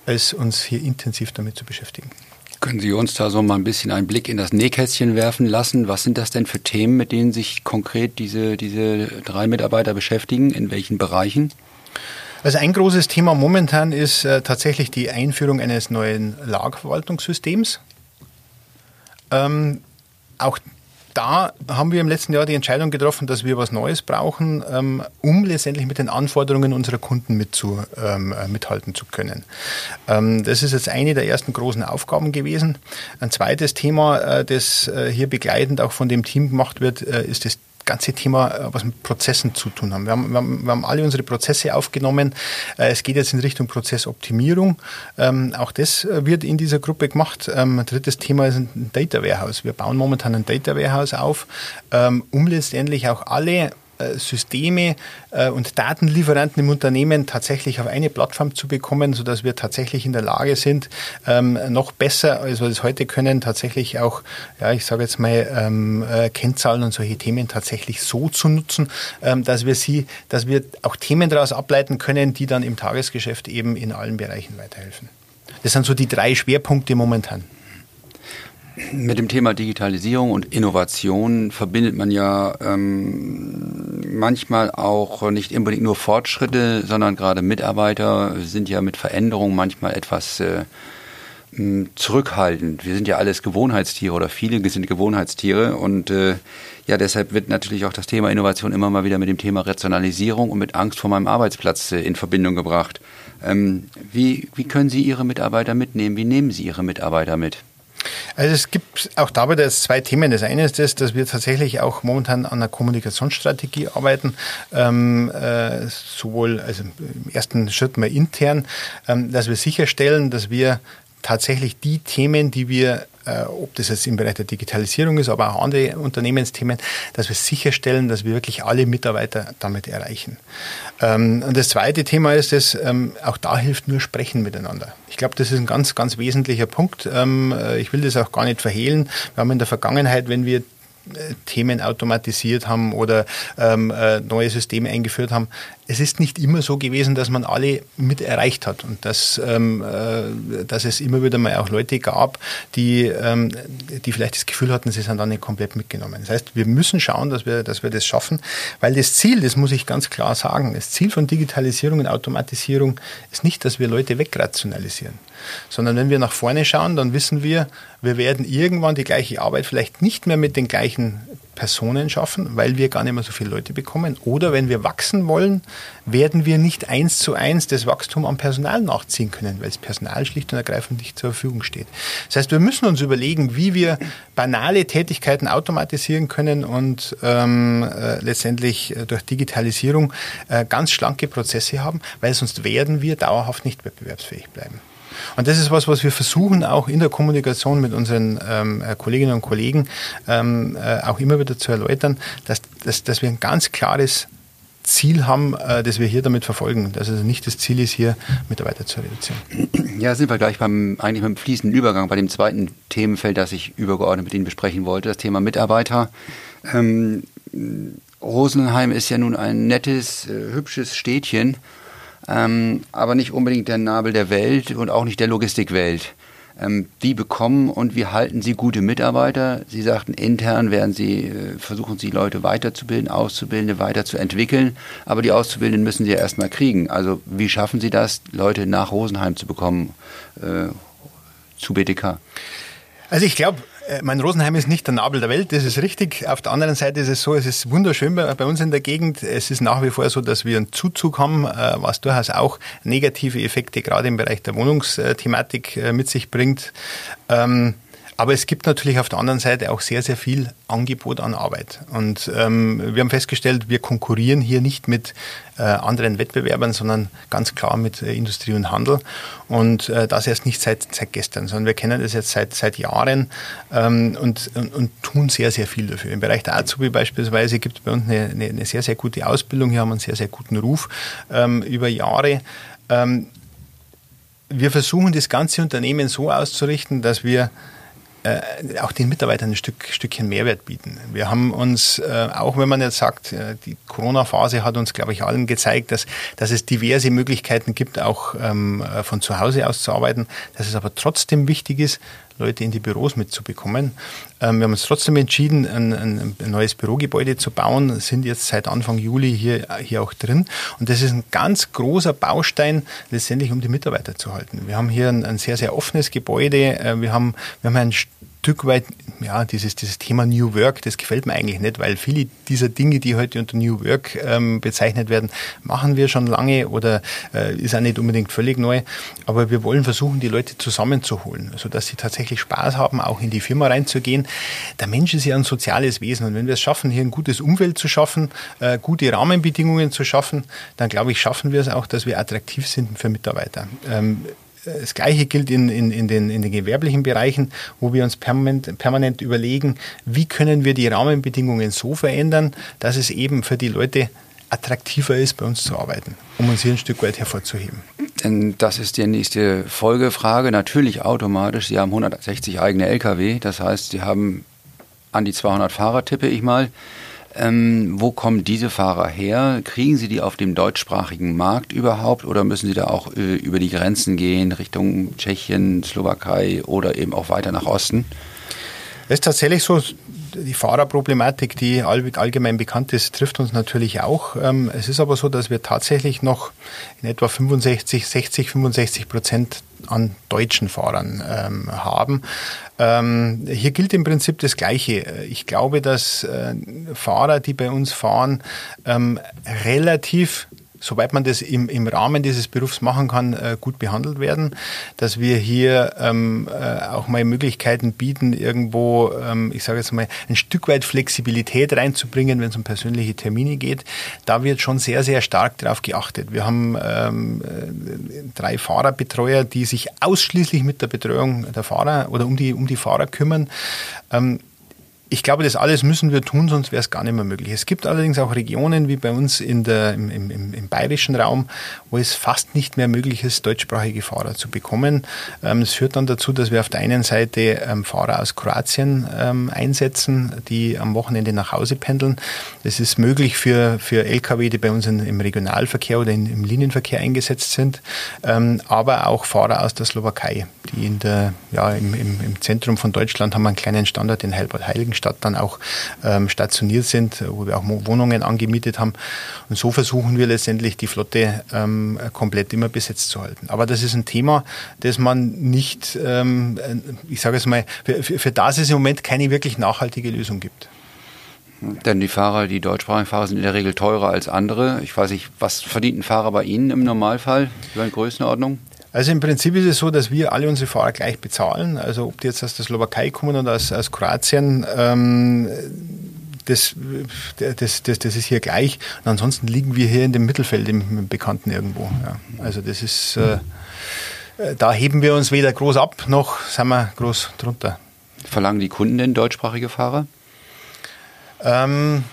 als uns hier intensiv damit zu beschäftigen. Können Sie uns da so mal ein bisschen einen Blick in das Nähkästchen werfen lassen? Was sind das denn für Themen, mit denen sich konkret diese, diese drei Mitarbeiter beschäftigen? In welchen Bereichen? Also ein großes Thema momentan ist äh, tatsächlich die Einführung eines neuen Lagerverwaltungssystems. Ähm, auch da haben wir im letzten Jahr die Entscheidung getroffen, dass wir was Neues brauchen, ähm, um letztendlich mit den Anforderungen unserer Kunden mitzu, ähm, äh, mithalten zu können. Ähm, das ist jetzt eine der ersten großen Aufgaben gewesen. Ein zweites Thema, äh, das äh, hier begleitend auch von dem Team gemacht wird, ist das ganze Thema, äh, was mit Prozessen zu tun haben. Wir haben, wir haben, wir haben alle unsere Prozesse aufgenommen. Äh, es geht jetzt in Richtung Prozessoptimierung. Ähm, auch das äh, wird in dieser Gruppe gemacht. Ähm, drittes Thema ist ein Data Warehouse. Wir bauen momentan ein Data Warehouse auf, ähm, um letztendlich auch alle Systeme äh, und Datenlieferanten im Unternehmen tatsächlich auf eine Plattform zu bekommen, sodass wir tatsächlich in der Lage sind, ähm, noch besser, als wir es heute können, tatsächlich auch, ja, ich sage jetzt mal, ähm, äh, Kennzahlen und solche Themen tatsächlich so zu nutzen, ähm, dass wir sie, dass wir auch Themen daraus ableiten können, die dann im Tagesgeschäft eben in allen Bereichen weiterhelfen. Das sind so die drei Schwerpunkte momentan. Mit dem Thema Digitalisierung und Innovation verbindet man ja ähm, manchmal auch nicht unbedingt nur Fortschritte, sondern gerade Mitarbeiter sind ja mit Veränderungen manchmal etwas äh, zurückhaltend. Wir sind ja alles Gewohnheitstiere oder viele sind Gewohnheitstiere und äh, ja, deshalb wird natürlich auch das Thema Innovation immer mal wieder mit dem Thema Rationalisierung und mit Angst vor meinem Arbeitsplatz äh, in Verbindung gebracht. Ähm, wie, wie können Sie Ihre Mitarbeiter mitnehmen? Wie nehmen Sie Ihre Mitarbeiter mit? Also es gibt auch da wieder zwei Themen. Das eine ist das, dass wir tatsächlich auch momentan an einer Kommunikationsstrategie arbeiten, ähm, äh, sowohl also im ersten Schritt mal intern, ähm, dass wir sicherstellen, dass wir tatsächlich die Themen, die wir ob das jetzt im Bereich der Digitalisierung ist, aber auch andere Unternehmensthemen, dass wir sicherstellen, dass wir wirklich alle Mitarbeiter damit erreichen. Ähm, und das zweite Thema ist, dass ähm, auch da hilft nur Sprechen miteinander. Ich glaube, das ist ein ganz, ganz wesentlicher Punkt. Ähm, äh, ich will das auch gar nicht verhehlen. Wir haben in der Vergangenheit, wenn wir Themen automatisiert haben oder ähm, äh, neue Systeme eingeführt haben. Es ist nicht immer so gewesen, dass man alle mit erreicht hat und dass, ähm, äh, dass es immer wieder mal auch Leute gab, die, ähm, die vielleicht das Gefühl hatten, sie sind da nicht komplett mitgenommen. Das heißt, wir müssen schauen, dass wir, dass wir das schaffen, weil das Ziel, das muss ich ganz klar sagen, das Ziel von Digitalisierung und Automatisierung ist nicht, dass wir Leute wegrationalisieren, sondern wenn wir nach vorne schauen, dann wissen wir, wir werden irgendwann die gleiche Arbeit vielleicht nicht mehr mit den gleichen Personen schaffen, weil wir gar nicht mehr so viele Leute bekommen. Oder wenn wir wachsen wollen, werden wir nicht eins zu eins das Wachstum am Personal nachziehen können, weil das Personal schlicht und ergreifend nicht zur Verfügung steht. Das heißt, wir müssen uns überlegen, wie wir banale Tätigkeiten automatisieren können und ähm, äh, letztendlich äh, durch Digitalisierung äh, ganz schlanke Prozesse haben, weil sonst werden wir dauerhaft nicht wettbewerbsfähig bleiben. Und das ist was, was wir versuchen auch in der Kommunikation mit unseren ähm, äh, Kolleginnen und Kollegen ähm, äh, auch immer wieder zu erläutern, dass, dass, dass wir ein ganz klares Ziel haben, äh, das wir hier damit verfolgen. Dass also nicht das Ziel ist, hier Mitarbeiter zu reduzieren. Ja, sind wir gleich beim eigentlich beim fließenden Übergang bei dem zweiten Themenfeld, das ich übergeordnet mit Ihnen besprechen wollte, das Thema Mitarbeiter. Ähm, Rosenheim ist ja nun ein nettes, äh, hübsches Städtchen ähm, aber nicht unbedingt der Nabel der Welt und auch nicht der Logistikwelt. Ähm, wie bekommen und wie halten Sie gute Mitarbeiter? Sie sagten, intern werden Sie, äh, versuchen Sie Leute weiterzubilden, Auszubildende weiterzuentwickeln, aber die Auszubildenden müssen Sie ja erstmal kriegen. Also wie schaffen Sie das, Leute nach Rosenheim zu bekommen, äh, zu BTK? Also ich glaube, mein Rosenheim ist nicht der Nabel der Welt, das ist richtig. Auf der anderen Seite ist es so, es ist wunderschön bei, bei uns in der Gegend. Es ist nach wie vor so, dass wir einen Zuzug haben, äh, was durchaus auch negative Effekte gerade im Bereich der Wohnungsthematik äh, mit sich bringt. Ähm, aber es gibt natürlich auf der anderen Seite auch sehr, sehr viel Angebot an Arbeit. Und ähm, wir haben festgestellt, wir konkurrieren hier nicht mit äh, anderen Wettbewerbern, sondern ganz klar mit äh, Industrie und Handel. Und äh, das erst nicht seit, seit gestern, sondern wir kennen das jetzt seit, seit Jahren ähm, und, und, und, tun sehr, sehr viel dafür. Im Bereich der Azubi beispielsweise gibt es bei uns eine, eine, eine, sehr, sehr gute Ausbildung. Hier haben wir einen sehr, sehr guten Ruf ähm, über Jahre. Ähm, wir versuchen das ganze Unternehmen so auszurichten, dass wir äh, auch den Mitarbeitern ein Stück, Stückchen Mehrwert bieten. Wir haben uns, äh, auch wenn man jetzt sagt, äh, die Corona-Phase hat uns, glaube ich, allen gezeigt, dass, dass es diverse Möglichkeiten gibt, auch ähm, von zu Hause aus zu arbeiten, dass es aber trotzdem wichtig ist, Leute in die Büros mitzubekommen. Ähm, wir haben uns trotzdem entschieden, ein, ein, neues Bürogebäude zu bauen, sind jetzt seit Anfang Juli hier, hier auch drin. Und das ist ein ganz großer Baustein letztendlich, um die Mitarbeiter zu halten. Wir haben hier ein, ein sehr, sehr offenes Gebäude. Äh, wir haben, wir haben ein Stück weit, ja, dieses, dieses Thema New Work, das gefällt mir eigentlich nicht, weil viele dieser Dinge, die heute unter New Work ähm, bezeichnet werden, machen wir schon lange oder äh, ist auch nicht unbedingt völlig neu. Aber wir wollen versuchen, die Leute zusammenzuholen, sodass sie tatsächlich Spaß haben, auch in die Firma reinzugehen. Der Mensch ist ja ein soziales Wesen und wenn wir es schaffen, hier ein gutes Umfeld zu schaffen, äh, gute Rahmenbedingungen zu schaffen, dann glaube ich, schaffen wir es auch, dass wir attraktiv sind für Mitarbeiter. Ähm, das Gleiche gilt in, in, in, den, in den gewerblichen Bereichen, wo wir uns permanent, permanent überlegen, wie können wir die Rahmenbedingungen so verändern, dass es eben für die Leute attraktiver ist, bei uns zu arbeiten, um uns hier ein Stück weit hervorzuheben. Denn das ist die nächste Folgefrage. Natürlich automatisch. Sie haben 160 eigene Lkw. Das heißt, Sie haben an die 200 Fahrer, tippe ich mal. Ähm, wo kommen diese Fahrer her? Kriegen Sie die auf dem deutschsprachigen Markt überhaupt oder müssen Sie da auch äh, über die Grenzen gehen, Richtung Tschechien, Slowakei oder eben auch weiter nach Osten? Es ist tatsächlich so, die Fahrerproblematik, die allgemein bekannt ist, trifft uns natürlich auch. Ähm, es ist aber so, dass wir tatsächlich noch in etwa 65, 60, 65 Prozent an deutschen Fahrern ähm, haben. Ähm, hier gilt im Prinzip das Gleiche. Ich glaube, dass äh, Fahrer, die bei uns fahren, ähm, relativ soweit man das im, im Rahmen dieses Berufs machen kann, äh, gut behandelt werden, dass wir hier ähm, äh, auch mal Möglichkeiten bieten, irgendwo, ähm, ich sage jetzt mal, ein Stück weit Flexibilität reinzubringen, wenn es um persönliche Termine geht. Da wird schon sehr, sehr stark darauf geachtet. Wir haben ähm, äh, drei Fahrerbetreuer, die sich ausschließlich mit der Betreuung der Fahrer oder um die, um die Fahrer kümmern. Ähm, ich glaube, das alles müssen wir tun, sonst wäre es gar nicht mehr möglich. Es gibt allerdings auch Regionen wie bei uns in der, im, im, im bayerischen Raum, wo es fast nicht mehr möglich ist, deutschsprachige Fahrer zu bekommen. Ähm, es führt dann dazu, dass wir auf der einen Seite ähm, Fahrer aus Kroatien ähm, einsetzen, die am Wochenende nach Hause pendeln. Das ist möglich für, für Lkw, die bei uns im Regionalverkehr oder im Linienverkehr eingesetzt sind, aber auch Fahrer aus der Slowakei, die in der, ja, im, im, im Zentrum von Deutschland haben einen kleinen Standort in Heilbad-Heiligen Stadt dann auch ähm, stationiert sind, wo wir auch Wohnungen angemietet haben. Und so versuchen wir letztendlich die Flotte ähm, komplett immer besetzt zu halten. Aber das ist ein Thema, das man nicht, ähm, ich sage es mal, für, für, für das es im Moment keine wirklich nachhaltige Lösung gibt. Denn die Fahrer, die deutschsprachigen Fahrer sind in der Regel teurer als andere. Ich weiß nicht, was verdient ein Fahrer bei Ihnen im Normalfall über eine Größenordnung? Also im Prinzip ist es so, dass wir alle unsere Fahrer gleich bezahlen. Also ob die jetzt aus der Slowakei kommen oder aus, aus Kroatien, ähm, das, das, das, das ist hier gleich. Und ansonsten liegen wir hier in dem Mittelfeld, im, im Bekannten irgendwo. Ja. Also das ist, äh, da heben wir uns weder groß ab, noch sind wir groß drunter. Verlangen die Kunden denn deutschsprachige Fahrer? Ähm,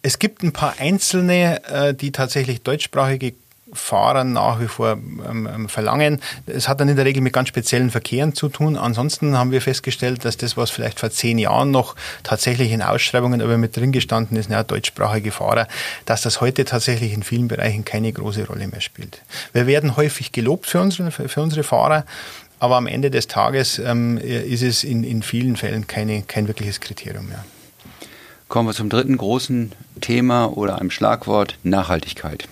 es gibt ein paar einzelne, äh, die tatsächlich deutschsprachige Fahrern nach wie vor ähm, ähm, verlangen. Es hat dann in der Regel mit ganz speziellen Verkehren zu tun. Ansonsten haben wir festgestellt, dass das, was vielleicht vor zehn Jahren noch tatsächlich in Ausschreibungen aber mit drin gestanden ist, ja, deutschsprachige Fahrer, dass das heute tatsächlich in vielen Bereichen keine große Rolle mehr spielt. Wir werden häufig gelobt für unsere, für unsere Fahrer, aber am Ende des Tages ähm, ist es in, in vielen Fällen keine, kein wirkliches Kriterium mehr. Kommen wir zum dritten großen Thema oder einem Schlagwort Nachhaltigkeit.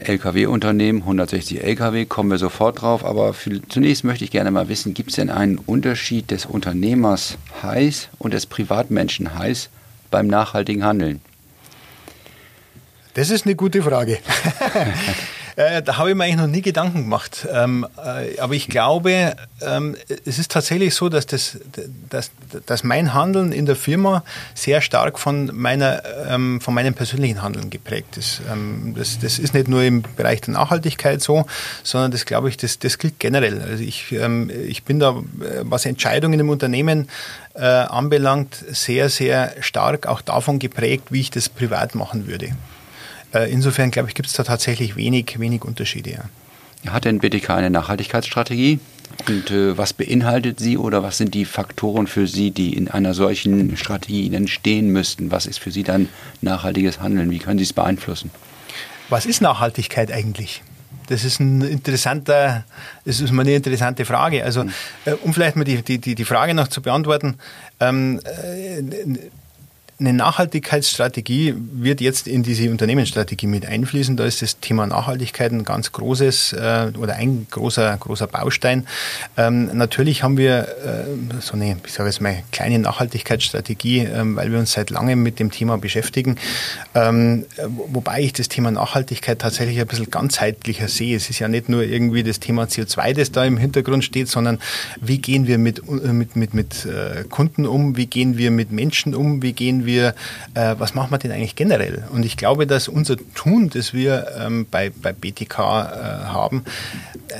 Lkw-Unternehmen, 160 Lkw, kommen wir sofort drauf. Aber für, zunächst möchte ich gerne mal wissen, gibt es denn einen Unterschied des Unternehmers Heiß und des Privatmenschen Heiß beim nachhaltigen Handeln? Das ist eine gute Frage. Äh, da habe ich mir eigentlich noch nie Gedanken gemacht. Ähm, äh, aber ich glaube, ähm, es ist tatsächlich so, dass, das, dass, dass mein Handeln in der Firma sehr stark von, meiner, ähm, von meinem persönlichen Handeln geprägt ist. Ähm, das, das ist nicht nur im Bereich der Nachhaltigkeit so, sondern das glaube ich, das, das gilt generell. Also ich, ähm, ich bin da, äh, was Entscheidungen im Unternehmen äh, anbelangt, sehr, sehr stark auch davon geprägt, wie ich das privat machen würde. Äh, insofern, glaube ich, gibt es da tatsächlich wenig, wenig Unterschiede. Ja. Hat denn BTK eine Nachhaltigkeitsstrategie? Und äh, was beinhaltet sie oder was sind die Faktoren für Sie, die in einer solchen Strategie entstehen müssten? Was ist für Sie dann nachhaltiges Handeln? Wie können Sie es beeinflussen? Was ist Nachhaltigkeit eigentlich? Das ist ein interessanter, das ist mal eine interessante Frage. Also, hm. äh, um vielleicht mal die, die, die Frage noch zu beantworten, ähm, äh, eine Nachhaltigkeitsstrategie wird jetzt in diese Unternehmensstrategie mit einfließen. Da ist das Thema Nachhaltigkeit ein ganz großes äh, oder ein großer, großer Baustein. Ähm, natürlich haben wir äh, so eine, ich sage jetzt mal, kleine Nachhaltigkeitsstrategie, ähm, weil wir uns seit langem mit dem Thema beschäftigen. Ähm, wobei ich das Thema Nachhaltigkeit tatsächlich ein bisschen ganzheitlicher sehe. Es ist ja nicht nur irgendwie das Thema CO2, das da im Hintergrund steht, sondern wie gehen wir mit, mit, mit, mit äh, Kunden um, wie gehen wir mit Menschen um, wie gehen wir wir, äh, was machen wir denn eigentlich generell? Und ich glaube, dass unser Tun, das wir ähm, bei, bei BTK äh, haben,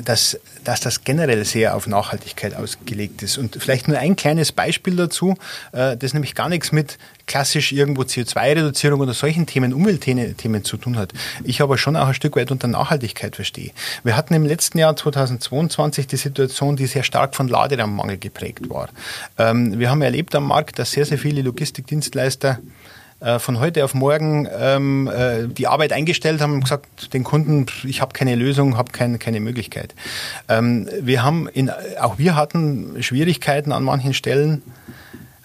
dass, dass das generell sehr auf Nachhaltigkeit ausgelegt ist. Und vielleicht nur ein kleines Beispiel dazu, äh, das nämlich gar nichts mit klassisch irgendwo CO2-Reduzierung oder solchen Themen, Umweltthemen zu tun hat. Ich aber schon auch ein Stück weit unter Nachhaltigkeit verstehe. Wir hatten im letzten Jahr 2022 die Situation, die sehr stark von Laderaummangel geprägt war. Ähm, wir haben erlebt am Markt, dass sehr, sehr viele Logistikdienstleister äh, von heute auf morgen ähm, äh, die Arbeit eingestellt haben und gesagt, den Kunden, ich habe keine Lösung, habe kein, keine Möglichkeit. Ähm, wir haben in, auch wir hatten Schwierigkeiten an manchen Stellen,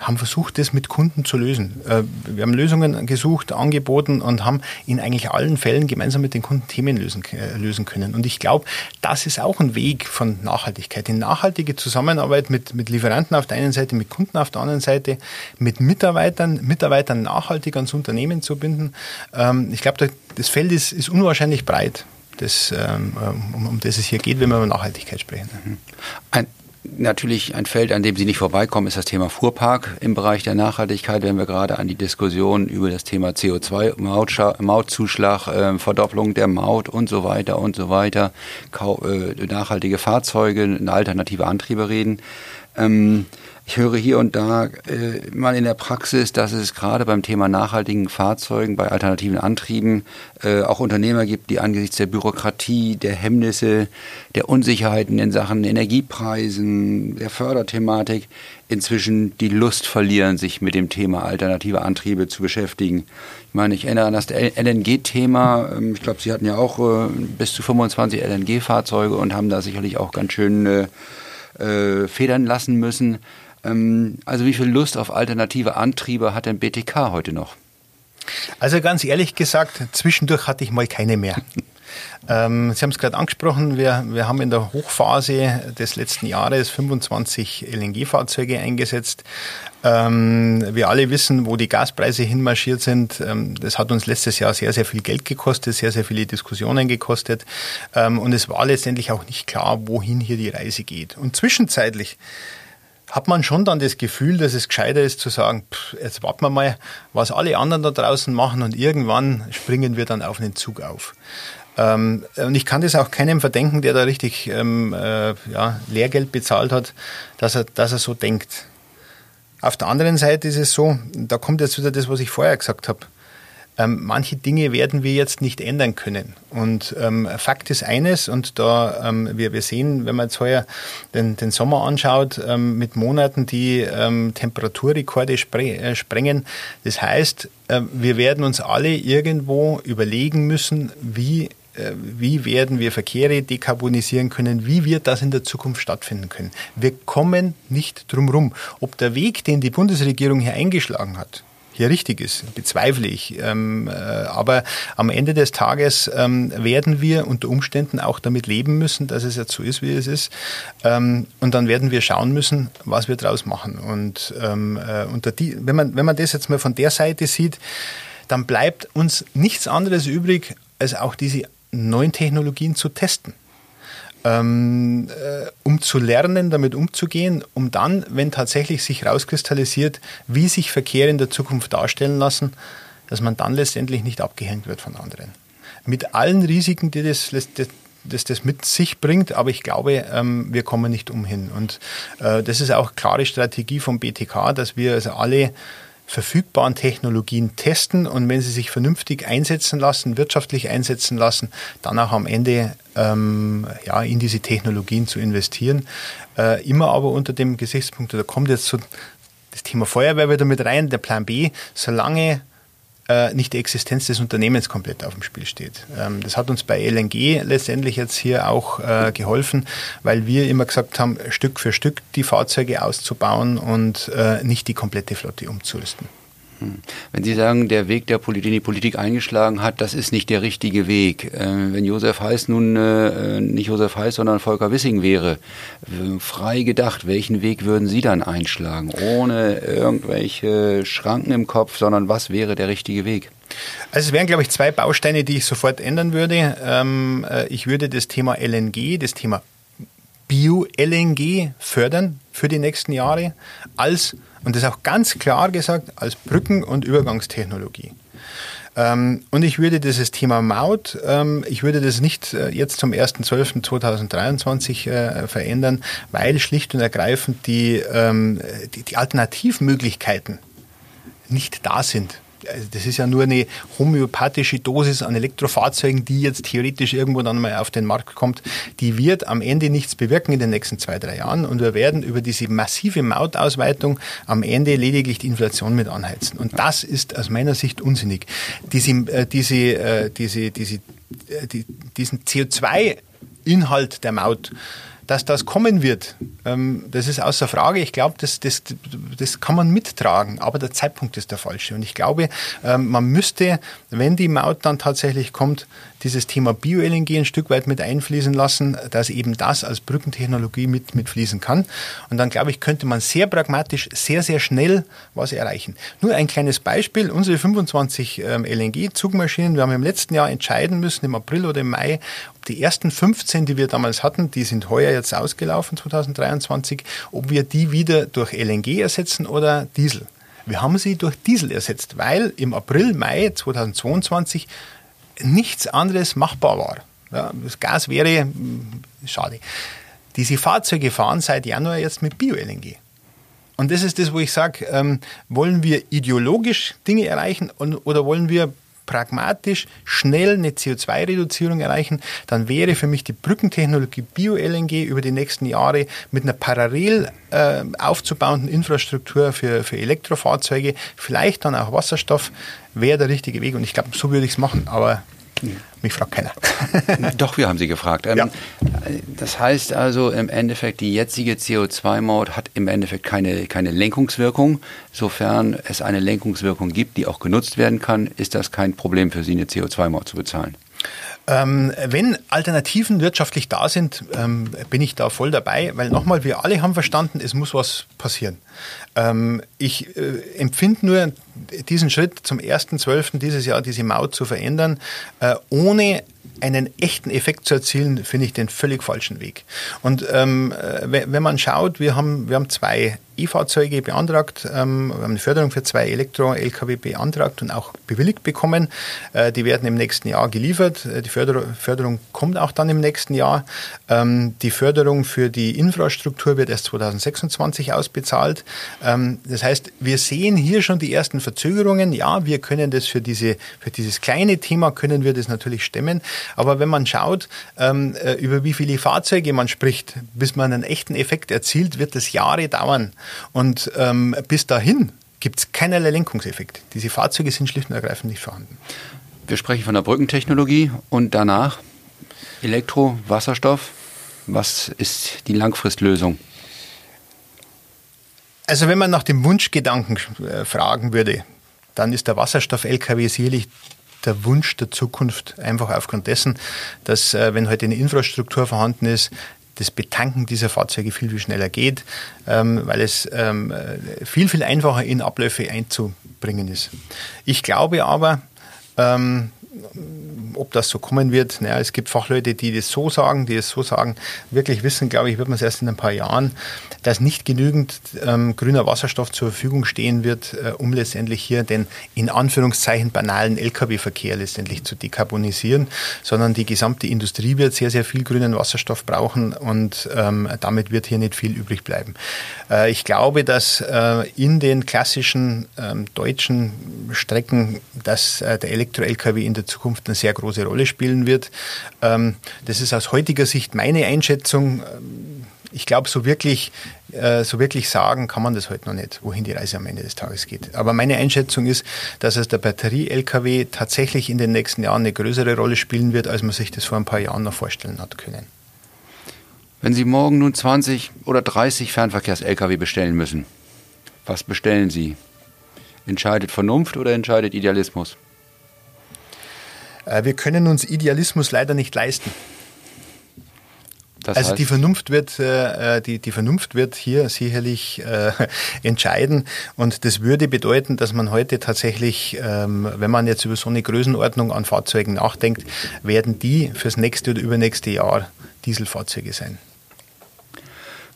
haben versucht, das mit Kunden zu lösen. Äh, wir haben Lösungen gesucht, angeboten und haben in eigentlich allen Fällen gemeinsam mit den Kunden Themen lösen, äh, lösen können. Und ich glaube, das ist auch ein Weg von Nachhaltigkeit. Die nachhaltige Zusammenarbeit mit, mit Lieferanten auf der einen Seite, mit Kunden auf der anderen Seite, mit Mitarbeitern, Mitarbeitern nachhaltig ans Unternehmen zu binden. Ähm, ich glaube, das Feld ist, ist unwahrscheinlich breit das, ähm, um, um das es hier geht, wenn wir über Nachhaltigkeit sprechen. Ein Natürlich ein Feld, an dem Sie nicht vorbeikommen, ist das Thema Fuhrpark im Bereich der Nachhaltigkeit. Wenn wir gerade an die Diskussion über das Thema CO2, Mautzuschlag, äh, Verdopplung der Maut und so weiter und so weiter, äh, nachhaltige Fahrzeuge, alternative Antriebe reden. Ähm, ich höre hier und da äh, mal in der Praxis, dass es gerade beim Thema nachhaltigen Fahrzeugen, bei alternativen Antrieben äh, auch Unternehmer gibt, die angesichts der Bürokratie, der Hemmnisse, der Unsicherheiten in Sachen Energiepreisen, der Förderthematik inzwischen die Lust verlieren, sich mit dem Thema alternative Antriebe zu beschäftigen. Ich meine, ich erinnere an das LNG-Thema. Ähm, ich glaube, Sie hatten ja auch äh, bis zu 25 LNG-Fahrzeuge und haben da sicherlich auch ganz schön äh, federn lassen müssen. Ähm, also wie viel Lust auf alternative Antriebe hat denn BTK heute noch? Also ganz ehrlich gesagt, zwischendurch hatte ich mal keine mehr. Ähm, Sie haben es gerade angesprochen, wir, wir haben in der Hochphase des letzten Jahres 25 LNG-Fahrzeuge eingesetzt. Ähm, wir alle wissen, wo die Gaspreise hinmarschiert sind. Ähm, das hat uns letztes Jahr sehr, sehr viel Geld gekostet, sehr, sehr viele Diskussionen gekostet. Ähm, und es war letztendlich auch nicht klar, wohin hier die Reise geht. Und zwischenzeitlich hat man schon dann das Gefühl, dass es gescheiter ist zu sagen, pff, jetzt warten wir mal, was alle anderen da draußen machen und irgendwann springen wir dann auf einen Zug auf. Ähm, und ich kann das auch keinem verdenken, der da richtig ähm, äh, ja, Lehrgeld bezahlt hat, dass er, dass er so denkt. Auf der anderen Seite ist es so, da kommt jetzt wieder das, was ich vorher gesagt habe. Ähm, manche Dinge werden wir jetzt nicht ändern können. Und ähm, Fakt ist eines, und da ähm, wir, wir sehen, wenn man jetzt heuer den, den Sommer anschaut, ähm, mit Monaten, die ähm, Temperaturrekorde spre äh, sprengen. Das heißt, äh, wir werden uns alle irgendwo überlegen müssen, wie wie werden wir Verkehre dekarbonisieren können, wie wird das in der Zukunft stattfinden können. Wir kommen nicht drum rum. Ob der Weg, den die Bundesregierung hier eingeschlagen hat, hier richtig ist, bezweifle ich. Ähm, äh, aber am Ende des Tages ähm, werden wir unter Umständen auch damit leben müssen, dass es jetzt so ist, wie es ist. Ähm, und dann werden wir schauen müssen, was wir daraus machen. Und äh, wenn, man, wenn man das jetzt mal von der Seite sieht, dann bleibt uns nichts anderes übrig, als auch diese neuen Technologien zu testen ähm, äh, um zu lernen, damit umzugehen, um dann, wenn tatsächlich sich rauskristallisiert, wie sich Verkehr in der Zukunft darstellen lassen, dass man dann letztendlich nicht abgehängt wird von anderen. Mit allen Risiken, die das, das, das, das mit sich bringt, aber ich glaube, ähm, wir kommen nicht umhin. Und äh, das ist auch klare Strategie vom BTK, dass wir also alle verfügbaren Technologien testen und wenn sie sich vernünftig einsetzen lassen, wirtschaftlich einsetzen lassen, dann auch am Ende ähm, ja, in diese Technologien zu investieren. Äh, immer aber unter dem Gesichtspunkt, da kommt jetzt so das Thema Feuerwehr wieder mit rein, der Plan B, solange nicht die Existenz des Unternehmens komplett auf dem Spiel steht. Ähm, das hat uns bei LNG letztendlich jetzt hier auch äh, geholfen, weil wir immer gesagt haben, Stück für Stück die Fahrzeuge auszubauen und äh, nicht die komplette Flotte umzurüsten. Hm. Wenn Sie sagen, der Weg, der Politik, den die Politik eingeschlagen hat, das ist nicht der richtige Weg. Äh, wenn Josef Heiß nun äh, nicht Josef Heiß, sondern Volker Wissing wäre, äh, frei gedacht, welchen Weg würden Sie dann einschlagen? Ohne irgendwelche Schranken im Kopf, sondern was wäre der richtige Weg? Also es wären, glaube ich, zwei Bausteine, die ich sofort ändern würde. Ähm, ich würde das Thema LNG, das Thema Bio-LNG fördern für die nächsten Jahre als und das auch ganz klar gesagt als Brücken- und Übergangstechnologie. Ähm, und ich würde dieses Thema Maut, ähm, ich würde das nicht äh, jetzt zum 1.12.2023 äh, verändern, weil schlicht und ergreifend die, ähm, die, Alternativmöglichkeiten nicht da sind das ist ja nur eine homöopathische Dosis an Elektrofahrzeugen, die jetzt theoretisch irgendwo dann mal auf den Markt kommt, die wird am Ende nichts bewirken in den nächsten zwei, drei Jahren und wir werden über diese massive Mautausweitung am Ende lediglich die Inflation mit anheizen. Und das ist aus meiner Sicht unsinnig. Diese, äh, diese, äh, diese, diese, äh, die, diesen CO2-Inhalt der Maut, dass das kommen wird, ähm, das ist außer Frage. Ich glaube, das, das, das kann man mittragen, aber der Zeitpunkt ist der falsche. Und ich glaube, ähm, man müsste, wenn die Maut dann tatsächlich kommt, dieses Thema Bio-LNG ein Stück weit mit einfließen lassen, dass eben das als Brückentechnologie mit, mitfließen kann. Und dann, glaube ich, könnte man sehr pragmatisch, sehr, sehr schnell was erreichen. Nur ein kleines Beispiel, unsere 25 ähm, LNG-Zugmaschinen, wir haben im letzten Jahr entscheiden müssen, im April oder im Mai, ob die ersten 15, die wir damals hatten, die sind heuer jetzt ausgelaufen, 2023, ob wir die wieder durch LNG ersetzen oder Diesel. Wir haben sie durch Diesel ersetzt, weil im April, Mai 2022 nichts anderes machbar war. Ja, das Gas wäre hm, schade. Diese Fahrzeuge fahren seit Januar jetzt mit Bio-LNG. Und das ist das, wo ich sage, ähm, wollen wir ideologisch Dinge erreichen und, oder wollen wir pragmatisch schnell eine CO2-Reduzierung erreichen, dann wäre für mich die Brückentechnologie Bio-LNG über die nächsten Jahre mit einer parallel äh, aufzubauenden Infrastruktur für, für Elektrofahrzeuge, vielleicht dann auch Wasserstoff, wäre der richtige Weg. Und ich glaube, so würde ich es machen. Aber mich fragt keiner. Doch, wir haben Sie gefragt. Ähm, ja. Das heißt also im Endeffekt, die jetzige CO2-Maut hat im Endeffekt keine, keine Lenkungswirkung. Sofern es eine Lenkungswirkung gibt, die auch genutzt werden kann, ist das kein Problem für Sie, eine CO2-Maut zu bezahlen. Ähm, wenn Alternativen wirtschaftlich da sind, ähm, bin ich da voll dabei, weil nochmal, wir alle haben verstanden, es muss was passieren. Ähm, ich äh, empfinde nur diesen Schritt zum 1.12. dieses Jahr, diese Maut zu verändern, äh, ohne einen echten Effekt zu erzielen, finde ich den völlig falschen Weg. Und ähm, äh, wenn man schaut, wir haben, wir haben zwei E-Fahrzeuge beantragt. Ähm, wir haben eine Förderung für zwei Elektro-Lkw beantragt und auch bewilligt bekommen. Äh, die werden im nächsten Jahr geliefert. Die Förderung kommt auch dann im nächsten Jahr. Ähm, die Förderung für die Infrastruktur wird erst 2026 ausbezahlt. Ähm, das heißt, wir sehen hier schon die ersten Verzögerungen. Ja, wir können das für, diese, für dieses kleine Thema können wir das natürlich stemmen. Aber wenn man schaut, äh, über wie viele Fahrzeuge man spricht, bis man einen echten Effekt erzielt, wird das Jahre dauern. Und ähm, bis dahin gibt es keinerlei Lenkungseffekt. Diese Fahrzeuge sind schlicht und ergreifend nicht vorhanden. Wir sprechen von der Brückentechnologie und danach Elektro, Wasserstoff. Was ist die Langfristlösung? Also wenn man nach dem Wunschgedanken äh, fragen würde, dann ist der Wasserstoff-LKW sicherlich der Wunsch der Zukunft, einfach aufgrund dessen, dass äh, wenn heute eine Infrastruktur vorhanden ist, das Betanken dieser Fahrzeuge viel, viel schneller geht, ähm, weil es ähm, viel, viel einfacher in Abläufe einzubringen ist. Ich glaube aber, ähm, ob das so kommen wird, naja, es gibt Fachleute, die das so sagen, die es so sagen. Wirklich wissen, glaube ich, wird man es erst in ein paar Jahren, dass nicht genügend ähm, grüner Wasserstoff zur Verfügung stehen wird, äh, um letztendlich hier den in Anführungszeichen banalen Lkw-Verkehr letztendlich zu dekarbonisieren, sondern die gesamte Industrie wird sehr, sehr viel grünen Wasserstoff brauchen und ähm, damit wird hier nicht viel übrig bleiben. Äh, ich glaube, dass äh, in den klassischen ähm, deutschen Strecken, dass äh, der Elektro-Lkw in der Zukunft eine sehr große Rolle spielen wird. Ähm, das ist aus heutiger Sicht meine Einschätzung. Ähm, ich glaube, so wirklich, äh, so wirklich sagen kann man das heute noch nicht, wohin die Reise am Ende des Tages geht. Aber meine Einschätzung ist, dass es der Batterie-Lkw tatsächlich in den nächsten Jahren eine größere Rolle spielen wird, als man sich das vor ein paar Jahren noch vorstellen hat können. Wenn Sie morgen nun 20 oder 30 Fernverkehrs-Lkw bestellen müssen, was bestellen Sie? Entscheidet Vernunft oder entscheidet Idealismus? Äh, wir können uns Idealismus leider nicht leisten. Das also die Vernunft wird, äh, die, die Vernunft wird hier sicherlich äh, entscheiden. Und das würde bedeuten, dass man heute tatsächlich, ähm, wenn man jetzt über so eine Größenordnung an Fahrzeugen nachdenkt, werden die fürs nächste oder übernächste Jahr Dieselfahrzeuge sein.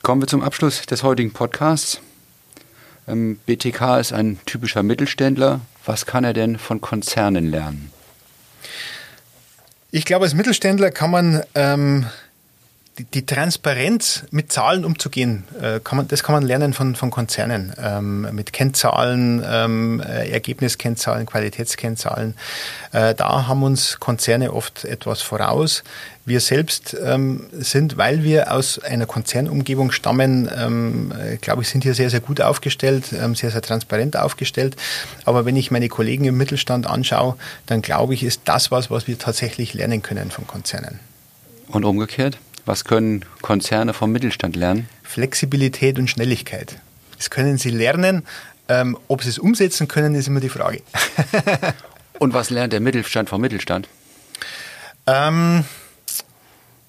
Kommen wir zum Abschluss des heutigen Podcasts. Ähm, BTK ist ein typischer Mittelständler. Was kann er denn von Konzernen lernen? Ich glaube, als Mittelständler kann man ähm, die, die, Transparenz mit Zahlen umzugehen, äh, kann man, das kann man lernen von, von Konzernen. Ähm, mit Kennzahlen, ähm, äh, Ergebniskennzahlen, Qualitätskennzahlen. Äh, da haben uns Konzerne oft etwas voraus. Wir selbst ähm, sind, weil wir aus einer Konzernumgebung stammen, ähm, äh, glaube ich, sind hier sehr, sehr gut aufgestellt, ähm, sehr, sehr transparent aufgestellt. Aber wenn ich meine Kollegen im Mittelstand anschaue, dann glaube ich, ist das was, was wir tatsächlich lernen können von Konzernen. Und umgekehrt? Was können Konzerne vom Mittelstand lernen? Flexibilität und Schnelligkeit. Das können sie lernen. Ähm, ob sie es umsetzen können, ist immer die Frage. und was lernt der Mittelstand vom Mittelstand? Ähm,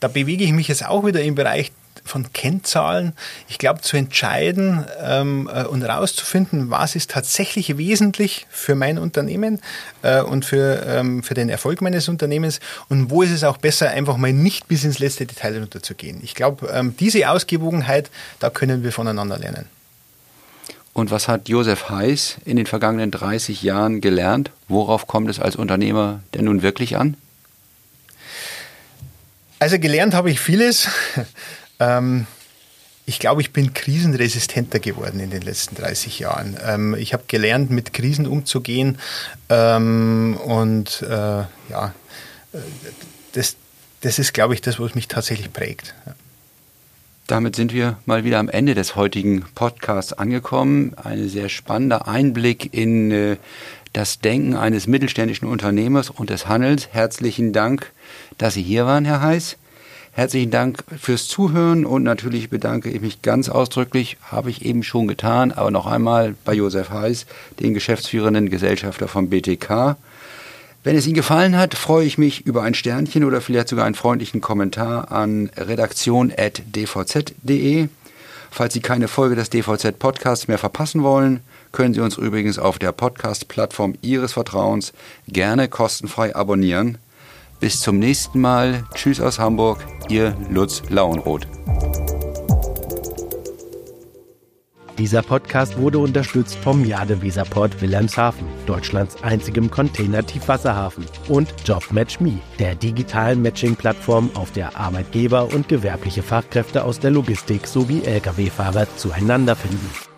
da bewege ich mich jetzt auch wieder im Bereich von Kennzahlen. Ich glaube, zu entscheiden ähm, äh, und herauszufinden, was ist tatsächlich wesentlich für mein Unternehmen äh, und für, ähm, für den Erfolg meines Unternehmens und wo ist es auch besser, einfach mal nicht bis ins letzte Detail runterzugehen. Ich glaube, ähm, diese Ausgewogenheit, da können wir voneinander lernen. Und was hat Josef Heiß in den vergangenen 30 Jahren gelernt? Worauf kommt es als Unternehmer denn nun wirklich an? Also gelernt habe ich vieles. Ähm, ich glaube, ich bin krisenresistenter geworden in den letzten 30 Jahren. Ähm, ich habe gelernt, mit Krisen umzugehen ähm, und äh, ja, äh, das, das ist, glaube ich, das, was mich tatsächlich prägt. Damit sind wir mal wieder am Ende des heutigen Podcasts angekommen. Ein sehr spannender Einblick in äh, das Denken eines mittelständischen Unternehmers und des Handels. Herzlichen Dank, dass Sie hier waren, Herr Heiß. Herzlichen Dank fürs Zuhören und natürlich bedanke ich mich ganz ausdrücklich, habe ich eben schon getan, aber noch einmal bei Josef Heiß, den geschäftsführenden Gesellschafter vom BTK. Wenn es Ihnen gefallen hat, freue ich mich über ein Sternchen oder vielleicht sogar einen freundlichen Kommentar an redaktion.dvz.de. Falls Sie keine Folge des DVZ Podcasts mehr verpassen wollen, können Sie uns übrigens auf der Podcast-Plattform Ihres Vertrauens gerne kostenfrei abonnieren. Bis zum nächsten Mal. Tschüss aus Hamburg, Ihr Lutz Lauenroth. Dieser Podcast wurde unterstützt vom Jade Weserport Wilhelmshaven, Deutschlands einzigem Container-Tiefwasserhafen, und JobMatchMe, der digitalen Matching-Plattform, auf der Arbeitgeber und gewerbliche Fachkräfte aus der Logistik sowie Lkw-Fahrer zueinander finden.